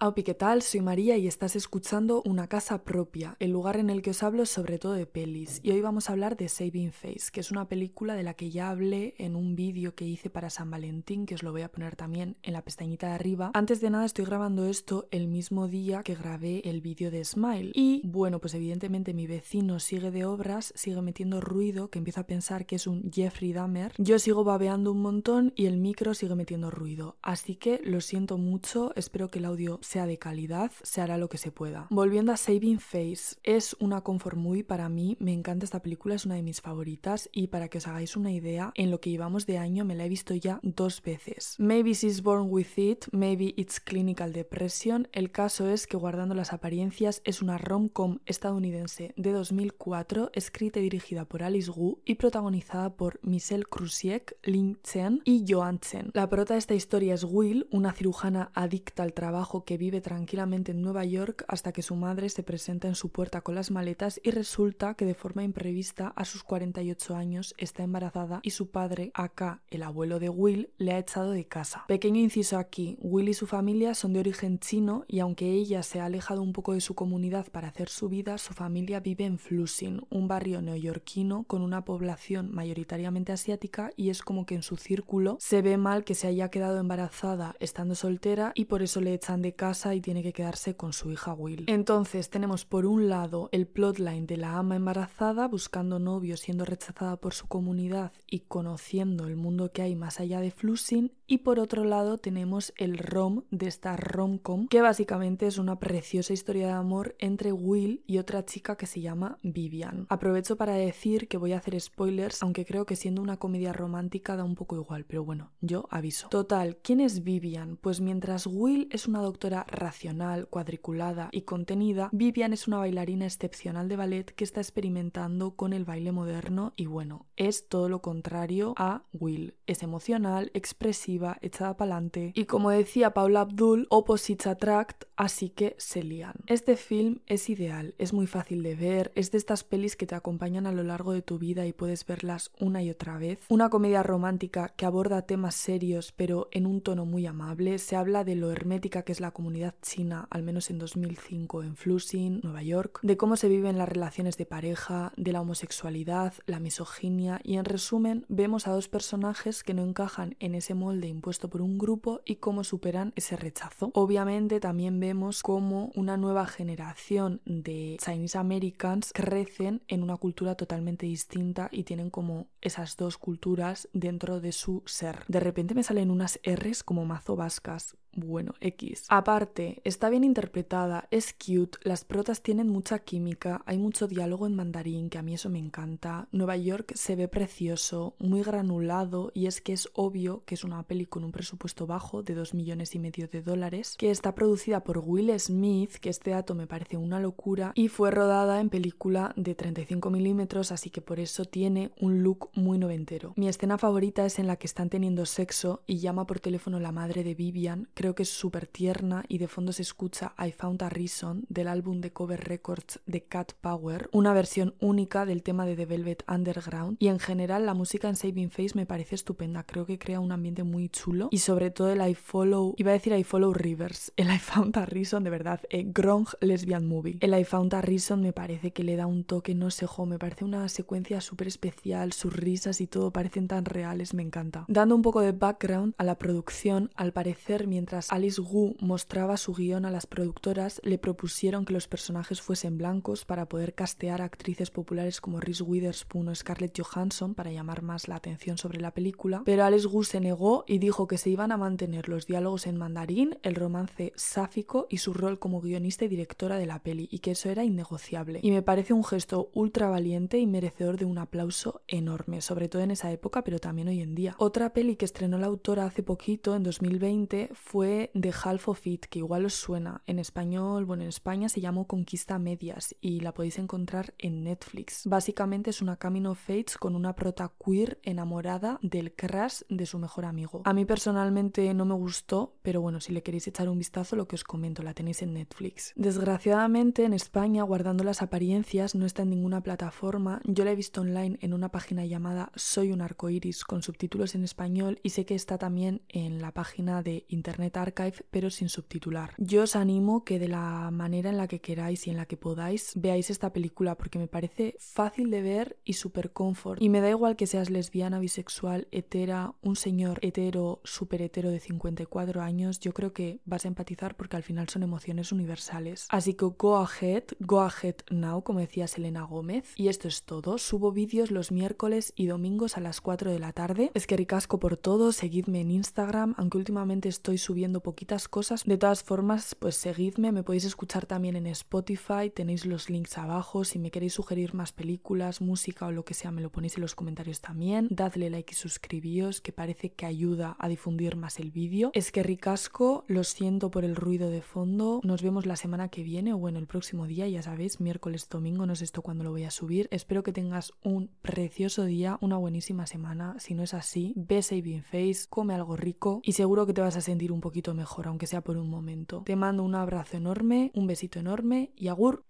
Aupi, ¿qué tal? Soy María y estás escuchando Una Casa Propia, el lugar en el que os hablo sobre todo de pelis. Y hoy vamos a hablar de Saving Face, que es una película de la que ya hablé en un vídeo que hice para San Valentín, que os lo voy a poner también en la pestañita de arriba. Antes de nada estoy grabando esto el mismo día que grabé el vídeo de Smile. Y bueno, pues evidentemente mi vecino sigue de obras, sigue metiendo ruido, que empiezo a pensar que es un Jeffrey Dahmer. Yo sigo babeando un montón y el micro sigue metiendo ruido. Así que lo siento mucho, espero que el audio sea de calidad, se hará lo que se pueda. Volviendo a Saving Face, es una comfort movie para mí, me encanta esta película, es una de mis favoritas y para que os hagáis una idea, en lo que llevamos de año me la he visto ya dos veces. Maybe she's born with it, maybe it's clinical depression, el caso es que guardando las apariencias es una rom-com estadounidense de 2004, escrita y dirigida por Alice Wu y protagonizada por Michelle Krusiek, Lin Chen y Joan Chen. La prota de esta historia es Will, una cirujana adicta al trabajo que vive tranquilamente en Nueva York hasta que su madre se presenta en su puerta con las maletas y resulta que de forma imprevista a sus 48 años está embarazada y su padre, acá el abuelo de Will, le ha echado de casa. Pequeño inciso aquí, Will y su familia son de origen chino y aunque ella se ha alejado un poco de su comunidad para hacer su vida, su familia vive en Flushing, un barrio neoyorquino con una población mayoritariamente asiática y es como que en su círculo se ve mal que se haya quedado embarazada estando soltera y por eso le echan de casa y tiene que quedarse con su hija Will. Entonces tenemos por un lado el plotline de la ama embarazada buscando novio siendo rechazada por su comunidad y conociendo el mundo que hay más allá de Flushing y por otro lado tenemos el rom de esta romcom que básicamente es una preciosa historia de amor entre Will y otra chica que se llama Vivian. Aprovecho para decir que voy a hacer spoilers aunque creo que siendo una comedia romántica da un poco igual pero bueno yo aviso. Total, ¿quién es Vivian? Pues mientras Will es una doctora racional, cuadriculada y contenida, Vivian es una bailarina excepcional de ballet que está experimentando con el baile moderno y bueno, es todo lo contrario a Will. Es emocional, expresiva, echada para adelante y como decía Paula Abdul, opposites attract, así que se lían. Este film es ideal, es muy fácil de ver, es de estas pelis que te acompañan a lo largo de tu vida y puedes verlas una y otra vez. Una comedia romántica que aborda temas serios pero en un tono muy amable, se habla de lo hermética que es la comunidad china, al menos en 2005 en Flushing, Nueva York, de cómo se viven las relaciones de pareja, de la homosexualidad, la misoginia y en resumen vemos a dos personajes que no encajan en ese molde impuesto por un grupo y cómo superan ese rechazo. Obviamente también vemos cómo una nueva generación de Chinese Americans crecen en una cultura totalmente distinta y tienen como esas dos culturas dentro de su ser. De repente me salen unas R's como mazo vascas bueno, X. Aparte, está bien interpretada, es cute, las protas tienen mucha química, hay mucho diálogo en mandarín, que a mí eso me encanta. Nueva York se ve precioso, muy granulado, y es que es obvio que es una peli con un presupuesto bajo de 2 millones y medio de dólares, que está producida por Will Smith, que este dato me parece una locura, y fue rodada en película de 35 milímetros, así que por eso tiene un look muy noventero. Mi escena favorita es en la que están teniendo sexo y llama por teléfono la madre de Vivian, creo que es súper tierna y de fondo se escucha I Found a Reason del álbum de cover records de Cat Power, una versión única del tema de The Velvet Underground y en general la música en Saving Face me parece estupenda, creo que crea un ambiente muy chulo y sobre todo el I Follow, iba a decir I Follow Rivers, el I Found a Reason de verdad, eh, Grong Lesbian Movie. El I Found a Reason me parece que le da un toque, no sé, jo, me parece una secuencia súper especial, sus risas y todo parecen tan reales, me encanta. Dando un poco de background a la producción, al parecer mientras Alice Wu mostraba su guion a las productoras, le propusieron que los personajes fuesen blancos para poder castear a actrices populares como Reese Witherspoon o Scarlett Johansson para llamar más la atención sobre la película, pero Alice Wu se negó y dijo que se iban a mantener los diálogos en mandarín, el romance sáfico y su rol como guionista y directora de la peli, y que eso era innegociable. Y me parece un gesto ultra valiente y merecedor de un aplauso enorme, sobre todo en esa época, pero también hoy en día. Otra peli que estrenó la autora hace poquito, en 2020, fue de Half of It, que igual os suena. En español, bueno, en España se llamó Conquista Medias y la podéis encontrar en Netflix. Básicamente es una Camino Fates con una prota queer enamorada del crush de su mejor amigo. A mí personalmente no me gustó, pero bueno, si le queréis echar un vistazo, lo que os comento, la tenéis en Netflix. Desgraciadamente en España, guardando las apariencias, no está en ninguna plataforma. Yo la he visto online en una página llamada Soy un arcoiris con subtítulos en español y sé que está también en la página de internet Internet Archive, pero sin subtitular. Yo os animo que de la manera en la que queráis y en la que podáis veáis esta película porque me parece fácil de ver y súper confort. Y me da igual que seas lesbiana, bisexual, hetera, un señor hetero, súper hetero de 54 años, yo creo que vas a empatizar porque al final son emociones universales. Así que go ahead, go ahead now, como decía Selena Gómez. Y esto es todo. Subo vídeos los miércoles y domingos a las 4 de la tarde. Es que ricasco por todo, seguidme en Instagram, aunque últimamente estoy subiendo poquitas cosas. De todas formas, pues seguidme, me podéis escuchar también en Spotify, tenéis los links abajo. Si me queréis sugerir más películas, música o lo que sea, me lo ponéis en los comentarios también. Dadle like y suscribíos, que parece que ayuda a difundir más el vídeo. Es que ricasco, lo siento por el ruido de fondo. Nos vemos la semana que viene o bueno, el próximo día, ya sabéis, miércoles, domingo, no sé esto cuándo lo voy a subir. Espero que tengas un precioso día, una buenísima semana. Si no es así, ve Saving Face, come algo rico y seguro que te vas a sentir un poquito mejor, aunque sea por un momento. Te mando un abrazo enorme, un besito enorme y agur.